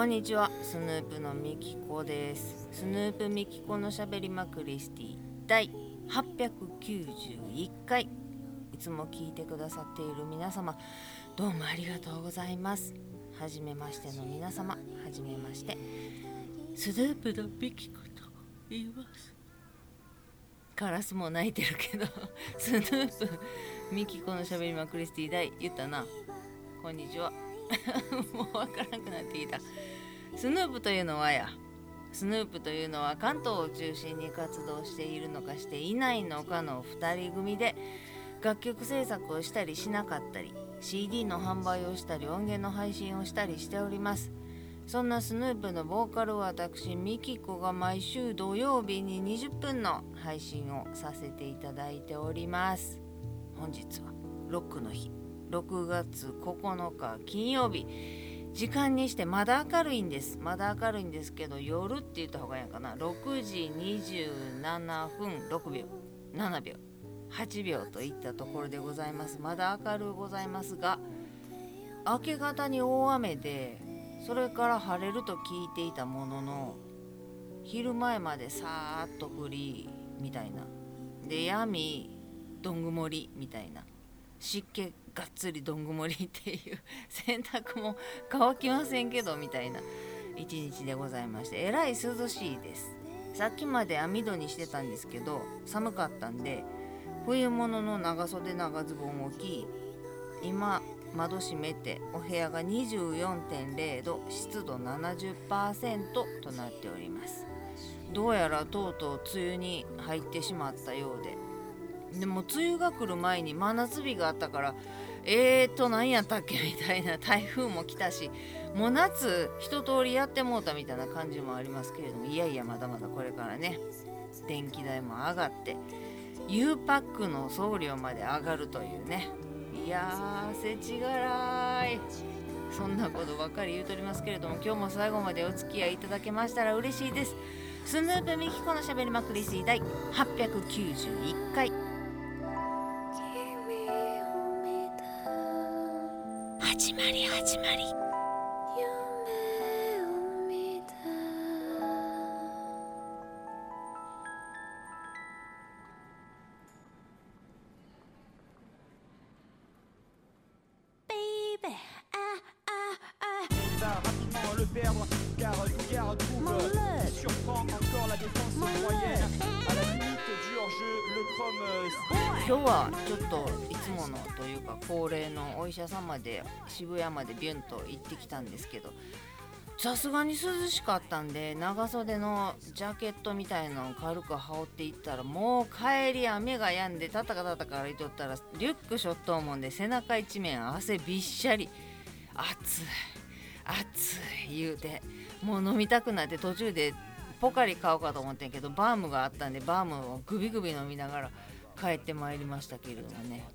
こんにちは。スヌープのみきこです。スヌープみきこのしゃべりまクリスティ。第891回。いつも聞いてくださっている皆様。どうもありがとうございます。はじめましての皆様。はじめまして。スヌープのみきこと言います。カラスも鳴いてるけど。スヌープミキコのしゃべりまクリスティ第言ったな。こんにちは。もうわからなくなってきた。スヌープというのはやスヌープというのは関東を中心に活動しているのかしていないのかの2人組で楽曲制作をしたりしなかったり CD の販売をしたり音源の配信をしたりしております。そんなスヌープのボーカルは私ミキコが毎週土曜日に20分の配信をさせていただいております。本日はロックの日。6月9日金曜日。時間にしてまだ明るいんです。まだ明るいんですけど夜って言った方がいいのかな。6時27分6秒。7秒。8秒といったところでございます。まだ明るうございますが明け方に大雨でそれから晴れると聞いていたものの昼前までさーっと降りみたいな。で闇どん曇りみたいな。湿気がっつりどん曇りっていう 洗濯も乾きませんけどみたいな一日でございましてえらい涼しいです。さっきまで網戸にしてたんですけど寒かったんで冬物の長袖長ズボンを着今窓閉めてお部屋が24.0度湿度70%となっております。どうやらとうとう梅雨に入ってしまったようででも梅雨が来る前に真夏日があったからえーと何やったっけみたいな台風も来たしもう夏一通りやってもうたみたいな感じもありますけれどもいやいやまだまだこれからね電気代も上がって U パックの送料まで上がるというねいやーせちがらい。そんなことばっかり言うとりますけれども今日も最後までお付き合いいただけましたら嬉しいです。スヌープミキコのしゃべりまくり水第891回。まり始まり 今日はちょっといつものというか恒例のお医者様で渋谷までビュンと行ってきたんですけどさすがに涼しかったんで長袖のジャケットみたいのを軽く羽織っていったらもう帰り雨が止んでたたかたたか歩いとったらリュックしょっと思うんで背中一面汗びっしゃり。暑い。暑い言うてもう飲みたくなって途中でポカリ買おうかと思ってんけどバームがあったんでバームをグビグビ飲みながら帰ってまいりましたけれどもね。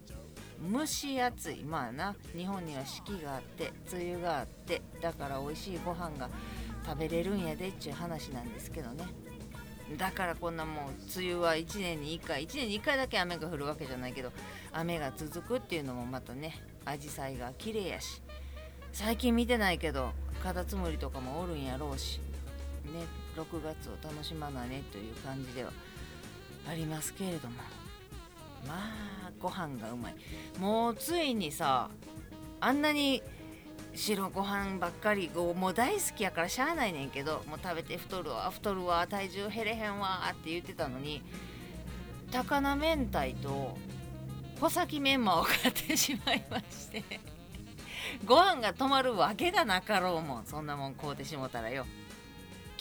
蒸し暑い。まあな日本には四季があって梅雨があってだから美味しいご飯が食べれるんやでっちゅう話なんですけどね。だからこんなもう梅雨は1年に1回1年に1回だけ雨が降るわけじゃないけど雨が続くっていうのもまたねアジサイが綺麗やし。最近見てないけどカタツムリとかもおるんやろうし。ね6月を楽しまなねという感じではありますけれども。まあご飯がうまい。もうついにさあんなに白ご飯ばっかりもう大好きやからしゃあないねんけどもう食べて太るわ太るわ体重減れへんわって言ってたのに高菜明太と穂先メンマを買ってしまいましてご飯が止まるわけがなかろうもん。そんなもん買うてしもたらよ。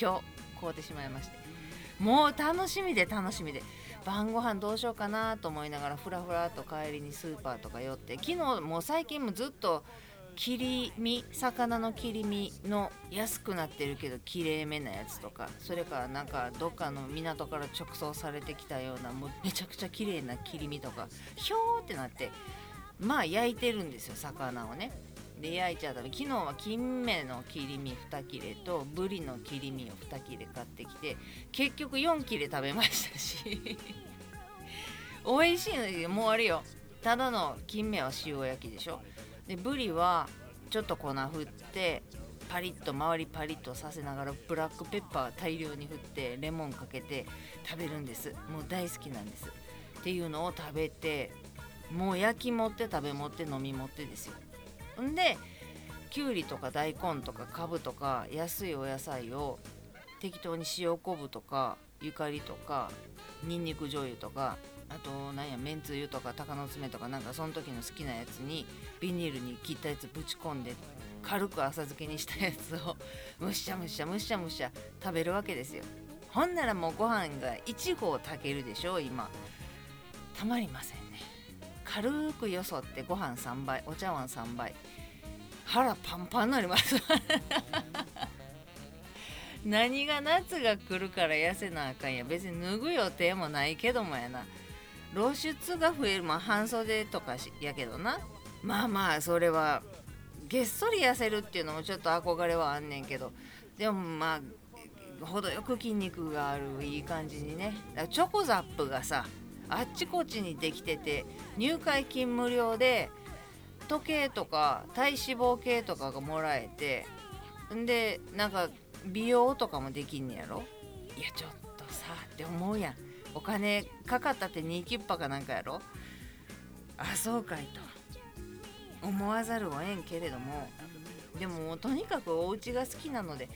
今日買うてしまいまして。もう楽しみで楽しみで。晩ご飯どうしようかなと思いながらふらふらと帰りにスーパーとか寄って昨日もう最近もずっと切り身魚の切り身の安くなってるけどきれいめなやつとかそれからなんかどっかの港から直送されてきたようなもうめちゃくちゃ綺麗な切り身とかひょーってなってまあ焼いてるんですよ魚をね。で焼いちゃった昨日は金目の切り身2切れとブリの切り身を2切れ買ってきて結局4切れ食べましたし。美味しいのでもうあれよ。ただの金目は塩焼きでしょ。でブリはちょっと粉振ってパリッと周りパリッとさせながらブラックペッパー大量に振ってレモンかけて食べるんです。もう大好きなんです。っていうのを食べてもう焼き持って食べ持って飲み持ってですよ。んできゅうりとか大根とかかぶとか安いお野菜を適当に塩昆布とかゆかりとかにんにく醤油とかあとなんやめんつゆとか鷹の爪とかなんかその時の好きなやつにビニールに切ったやつぶち込んで軽く浅漬けにしたやつをむしゃむしゃむしゃむしゃ食べるわけですよ。ほんならもうご飯が1合炊けるでしょ今。たまりません。軽くよそってご飯3杯お茶碗3杯。腹パンパンになります。何が夏が来るから痩せなあかんや。別に脱ぐ予定もないけどもやな。露出が増える。まあ半袖とかやけどな。まあまあそれはげっそり痩せるっていうのもちょっと憧れはあんねんけど。でもまあ程よく筋肉があるいい感じにね。チョコザップがさあっちこっちにできてて入会金無料で時計とか体脂肪計とかがもらえてんでなんか美容とかもできんねやろ？いやちょっとさって思うやん。お金かかったって2キッパかなんかやろ？あそうかいと。思わざるをえんけれども。でもとにかくお家が好きなので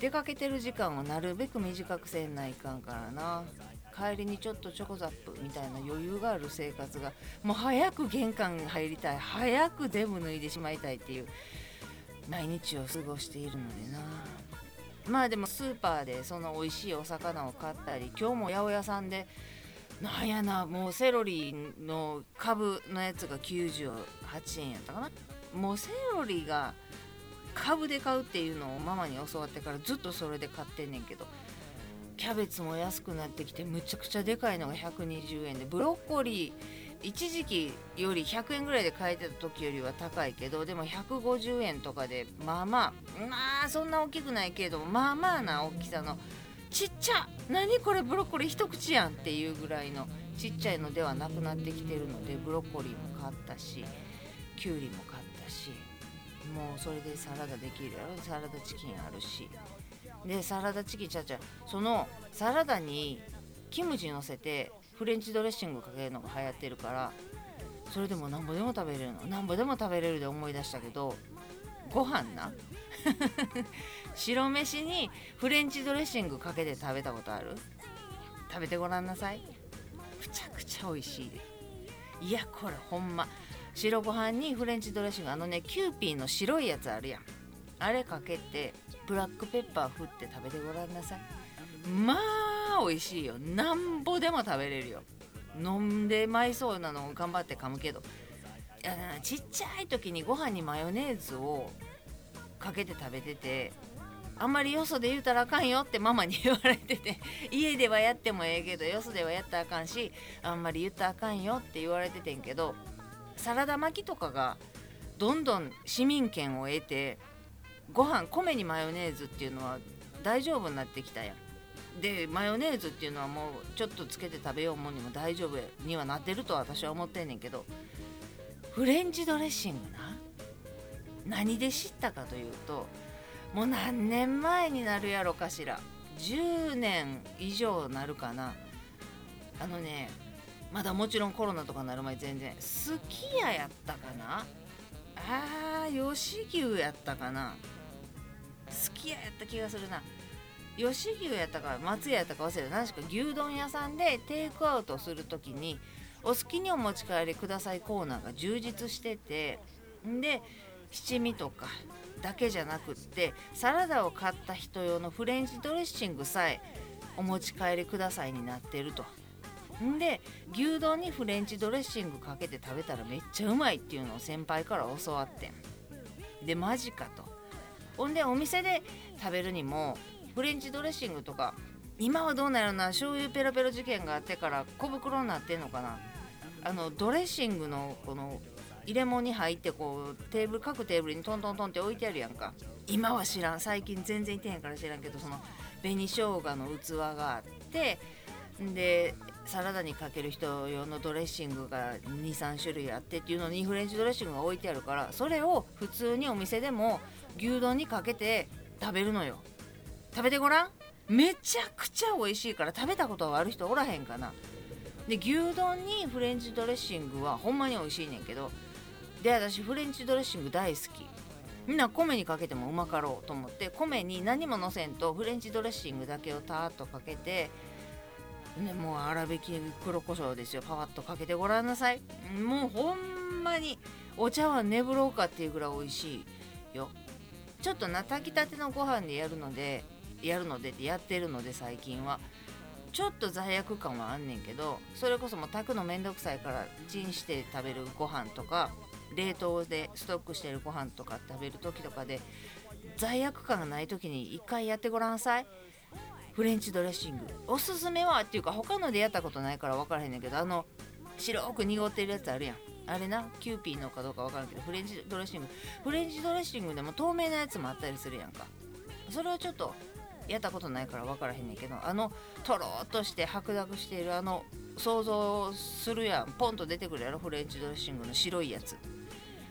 出かけてる時間をなるべく短くせんないかんからな。帰りにちょっとチョコザップみたいな余裕がある生活がもう早く玄関に入りたい早くデブ脱いでしまいたいっていう毎日を過ごしているのでな。まあでもスーパーでその美味しいお魚を買ったり今日も八百屋さんでなんやなもうセロリの株のやつが98円やったかな。もうセロリが株で買うっていうのをママに教わってからずっとそれで買ってんねんけどキャベツも安くなってきてむちゃくちゃでかいのが120円でブロッコリー一時期より100円ぐらいで買えてた時よりは高いけどでも150円とかでまあまあまあそんな大きくないけれどもまあまあな大きさのちっちゃ何これブロッコリー一口やんっていうぐらいのちっちゃいのではなくなってきてるのでブロッコリーも買ったしきゅうりも買ったしもうそれでサラダできるやろ。サラダチキンあるし。でサラダチキンちゃちゃそのサラダにキムチ乗せてフレンチドレッシングかけるのが流行ってるからそれでもなんぼでも食べれるの。なんぼでも食べれるで思い出したけどご飯な。白飯にフレンチドレッシングかけて食べたことある？食べてごらんなさい。むちゃくちゃ美味しいで。いやこれほんま。白ご飯にフレンチドレッシング。あのねキューピーの白いやつあるやん。あれかけてブラックペッパー振って食べてごらんなさい。まあ美味しいよ。なんぼでも食べれるよ。飲んでまいそうなのを頑張って噛むけど。ちっちゃい時にご飯にマヨネーズをかけて食べててあんまりよそで言うたらあかんよってママに言われてて家ではやってもええけどよそではやったらあかんしあんまり言ったらあかんよって言われててんけどサラダ巻きとかがどんどん市民権を得てご飯米にマヨネーズっていうのは大丈夫になってきたやん。でマヨネーズっていうのはもうちょっとつけて食べようもんにも大丈夫にはなってると私は思ってんねんけどフレンチドレッシングな？何で知ったかというともう何年前になるやろかしら？10年以上なるかな？あのねまだもちろんコロナとかなる前全然。すき家やったかな？あー吉牛やったかな？き家やった気がするな吉牛やったか松屋やったか忘れた何しか牛丼屋さんでテイクアウトする時にお好きにお持ち帰りくださいコーナーが充実しててで七味とかだけじゃなくってサラダを買った人用のフレンチドレッシングさえお持ち帰りくださいになってると。んで牛丼にフレンチドレッシングかけて食べたらめっちゃうまいっていうのを先輩から教わってん。でマジかと。ほんでお店で食べるにもフレンチドレッシングとか今はどうなるな醤油ペロペロ事件があってから小袋になってんのかな。あのドレッシングのこの入れ物に入ってこうテーブル各テーブルにトントントンって置いてあるやんか。今は知らん。最近全然いてへんから知らんけどその紅生姜の器があってでサラダにかける人用のドレッシングが23種類あってっていうのにフレンチドレッシングが置いてあるからそれを普通にお店でも牛丼にかけて食べるのよ。食べてごらん？めちゃくちゃ美味しいから食べたことがある人おらへんかな。で牛丼にフレンチドレッシングはほんまに美味しいねんけどで私フレンチドレッシング大好き。みんな米にかけてもうまかろうと思って米に何ものせんとフレンチドレッシングだけをたーっとかけてね、もう粗挽き黒胡椒ですよ。パワッとかけてごらんなさい。もうほんまにお茶碗寝風呂かっていうぐらい美味しいよ。ちょっとな炊きたてのご飯でやるのでやるのでってやってるので最近は。ちょっと罪悪感はあんねんけどそれこそもう炊くのめんどくさいからチンして食べるご飯とか冷凍でストックしてるご飯とか食べる時とかで罪悪感がない時に一回やってごらんさい。フレンチドレッシング。おすすめはっていうか他のでやったことないから分からへんねんけどあの白く濁ってるやつあるやん。あれなキューピーのかどうか分からんけどフレンチドレッシング。フレンチドレッシングでも透明なやつもあったりするやんか。それはちょっとやったことないから分からへんねんけどあのとろっとして白濁しているあの想像するやん。ポンと出てくるやろ？フレンチドレッシングの白いやつ。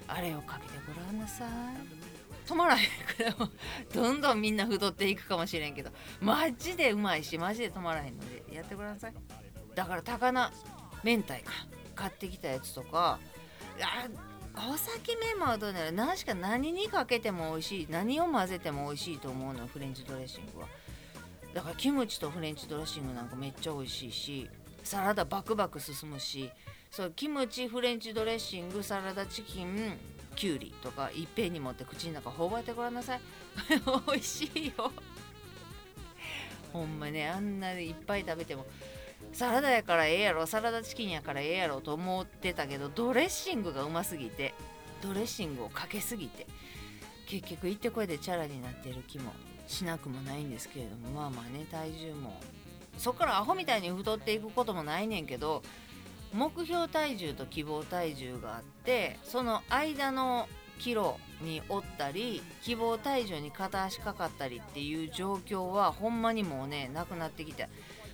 あれをかけてごらんなさい。止まらへんからどんどんみんな太っていくかもしれんけど。マジでうまいしマジで止まらへんのでやってください。だから高菜明太か。買ってきたやつとか。あお酒メンマはどうなる何しか何にかけても美味しい。何を混ぜても美味しいと思うの？フレンチドレッシングは。だからキムチとフレンチドレッシングなんかめっちゃ美味しいし。サラダバクバク進むし。そうキムチフレンチドレッシングサラダチキンきゅうりとかいっぺんに持って口の中ほばいてごらんなさい。美味しいよ。ほんまねあんなにいっぱい食べても。サラダやからええやろ。サラダチキンやからええやろと思ってたけどドレッシングがうますぎてドレッシングをかけすぎて結局行ってこいでチャラになってる気もしなくもないんですけれどもまあまあね体重も。そっからアホみたいに太っていくこともないねんけど目標体重と希望体重があってその間のキロにおったり希望体重に片足かかったりっていう状況はほんまにもうねなくなってきて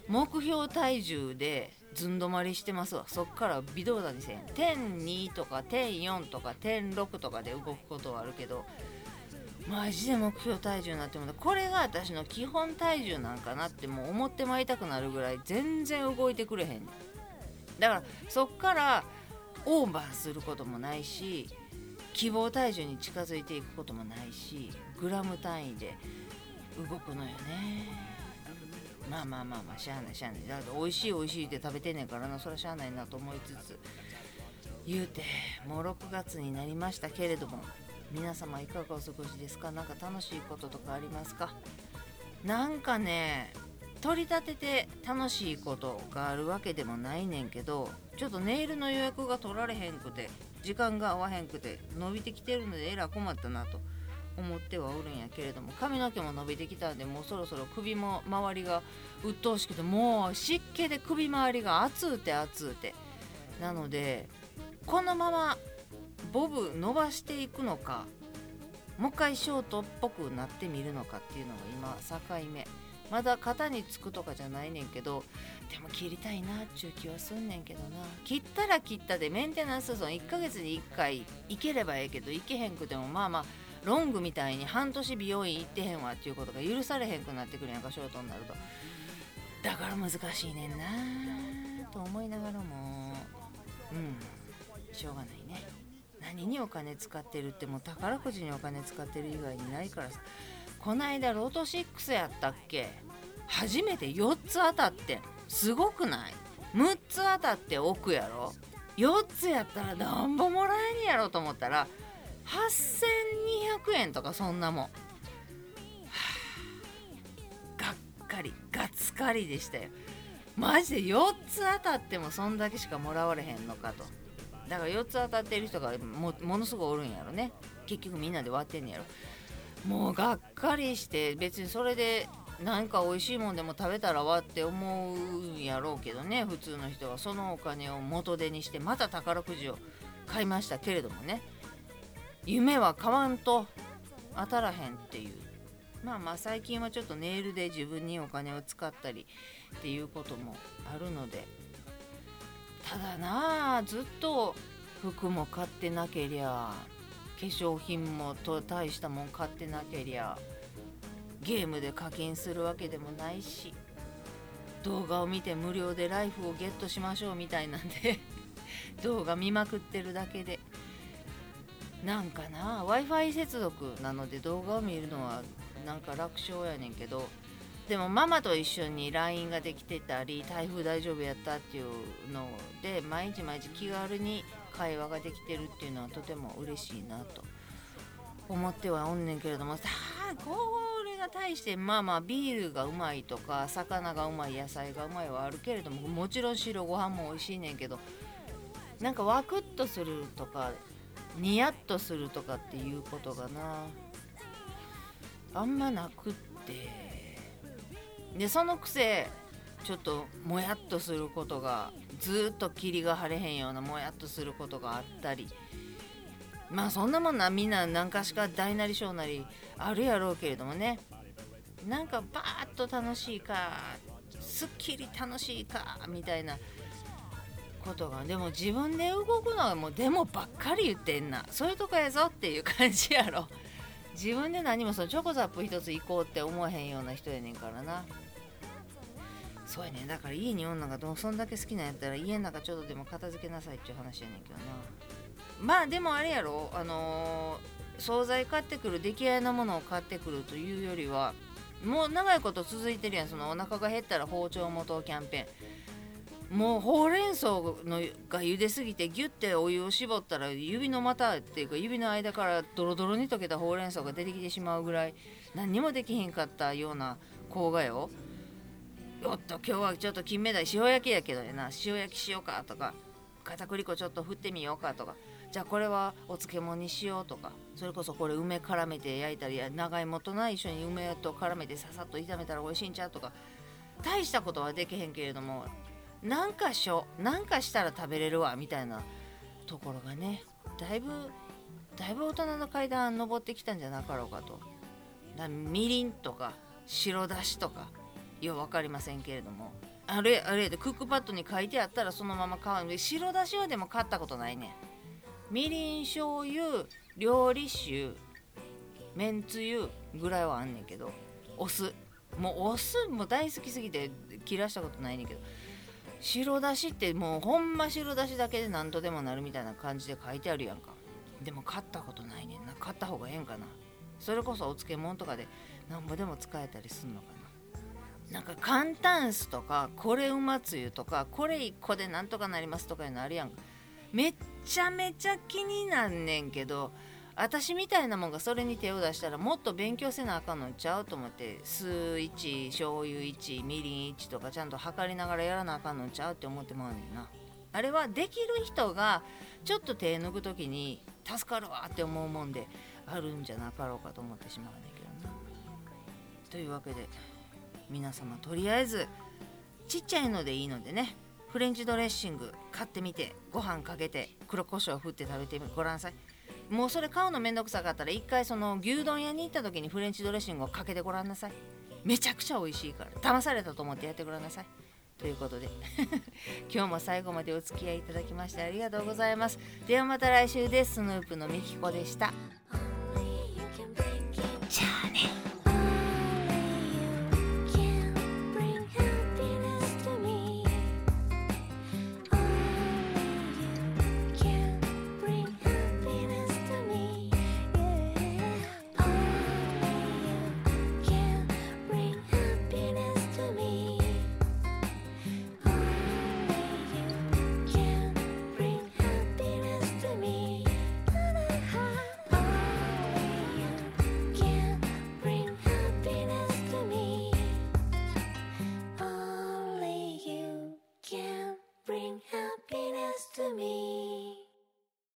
目標体重でずん止まりしてますわ。そっから微動だにせん。点2とか点4とか点6とかで動くことはあるけどマジで目標体重になってもこれが私の基本体重なんかなってもう思ってまいたくなるぐらい全然動いてくれへん。だからそっからオーバーすることもないし希望体重に近づいていくこともないしグラム単位で動くのよね。まあまあまあまあしゃあないしゃあない。だから美味しい美味しいって食べてんねんからな。それはしゃあないなと思いつつ言うてもう6月になりましたけれども皆様いかがお過ごしですか？何か楽しいこととかありますか？なんかね取り立てて楽しいことがあるわけでもないねんけどちょっとネイルの予約が取られへんくて時間が合わへんくて伸びてきてるのでえら困ったなと。思ってはおるんやけれども髪の毛も伸びてきたんでもうそろそろ首も周りが鬱陶しくてもう湿気で首周りが熱うて熱うて。なのでこのままボブ伸ばしていくのかもう一回ショートっぽくなってみるのかっていうのが今境目。まだ型につくとかじゃないねんけどでも切りたいなっちゅう気はすんねんけどな。切ったら切ったでメンテナンスゾーン1ヶ月に1回行ければええけど行けへんくてもまあまあロングみたいに半年美容院行ってへんわっていうことが許されへんくなってくるやんかショートになると。だから難しいねんなと思いながらも。うん。しょうがないね。何にお金使ってるってもう宝くじにお金使ってる以外にないからさ。こないだロート6やったっけ？初めて4つ当たってすごくない ?6 つ当たって奥やろ？4つやったらなんぼもらえんやろと思ったら8200円とかそんなもん、はあ、がっかりがっつかりでしたよ。マジで4つ当たってもそんだけしかもらわれへんのかと。だから4つ当たってる人がもものすごいおるんやろね。結局みんなで割ってんやろ。もうがっかりして別にそれで何か美味しいもんでも食べたらわって思うんやろうけどね普通の人は。そのお金を元手にしてまた宝くじを買いましたけれどもね。夢は買わんと当たらへんっていう。まあまあ最近はちょっとネイルで自分にお金を使ったりっていうこともあるので。ただなあずっと服も買ってなけりゃ化粧品もと大したもん買ってなけりゃゲームで課金するわけでもないし動画を見て無料でライフをゲットしましょうみたいなんで動画見まくってるだけで。なんかな w i f i 接続なので動画を見るのはなんか楽勝やねんけどでもママと一緒に LINE ができてたり台風大丈夫やったっていうので毎日毎日気軽に会話ができてるっていうのはとても嬉しいなと思ってはおんねんけれどもさあこれが対してまあまあビールがうまいとか魚がうまい野菜がうまいはあるけれどももちろん白ご飯も美味しいねんけどなんかワクッとするとかニヤッとするとかっていうことがな。あんまなくって。でそのくせちょっともやっとすることがずっと霧が晴れへんようなもやっとすることがあったり。まあそんなもんなみんな何かしか大なり小なりあるやろうけれどもね。なんかバーッと楽しいかすっきり楽しいかみたいな。ことが。でも自分で動くのはもうでもばっかり言ってんな。そういうとこやぞっていう感じやろ。自分で何もそのチョコザップ一つ行こうって思わへんような人やねんからな。そうやねだから家に女がどそんだけ好きなんやったら家の中ちょっとでも片付けなさいっていう話やねんけどな。まあでもあれやろ。あのー、惣菜買ってくる出来合いなものを買ってくるというよりはもう長いこと続いてるやん。そのお腹が減ったら包丁元キャンペーン。もうほうれん草のが茹ですぎてギュッてお湯を絞ったら指の股っていうか指の間からドロドロに溶けたほうれん草が出てきてしまうぐらい何にもできひんかったような甲賀よ。おっと今日はちょっと金目鯛塩焼きやけどやな。塩焼きしようかとか。片栗粉ちょっと振ってみようかとか。じゃあこれはお漬物にしようとか。それこそこれ梅絡めて焼いたりや。長芋とな一緒に梅と絡めてささっと炒めたら美味しいんちゃうとか。大したことはできへんけれどもなんかしょなんかしたら食べれるわみたいなところがねだいぶだいぶ大人の階段登ってきたんじゃなかろうかと。だみりんとか白だしとかよう分かりませんけれども。あれあれでクックパッドに書いてあったらそのまま買うんで白だしはでも買ったことないね。みりん醤油料理酒めんつゆぐらいはあんねんけどお酢。もうお酢も大好きすぎて切らしたことないねんけど。白だしってもうほんま白だしだけで何とでもなるみたいな感じで書いてあるやんか。でも買ったことないねんな。買った方がええんかな。それこそお漬物とかでなんぼでも使えたりすんのかな。なんか簡単酢とかこれうまつゆとかこれ1個でなんとかなりますとかいうのあるやんめっちゃめちゃ気になんねんけど私みたいなもんがそれに手を出したらもっと勉強せなあかんのちゃうと思って酢1醤油1みりん1とかちゃんと測りながらやらなあかんのちゃうって思ってまうねんな。あれはできる人がちょっと手抜く時に助かるわって思うもんであるんじゃなかろうかと思ってしまうねんけどな。というわけで皆様とりあえずちっちゃいのでいいのでね。フレンチドレッシング買ってみてご飯かけて黒胡椒を振って食べてごらんなさい。もうそれ買うのめんどくさかったら一回その牛丼屋に行った時にフレンチドレッシングをかけてごらんなさい。めちゃくちゃ美味しいから。騙されたと思ってやってごらんなさい。ということで。今日も最後までお付き合いいただきましてありがとうございます。ではまた来週です。スヌープのみきこでした。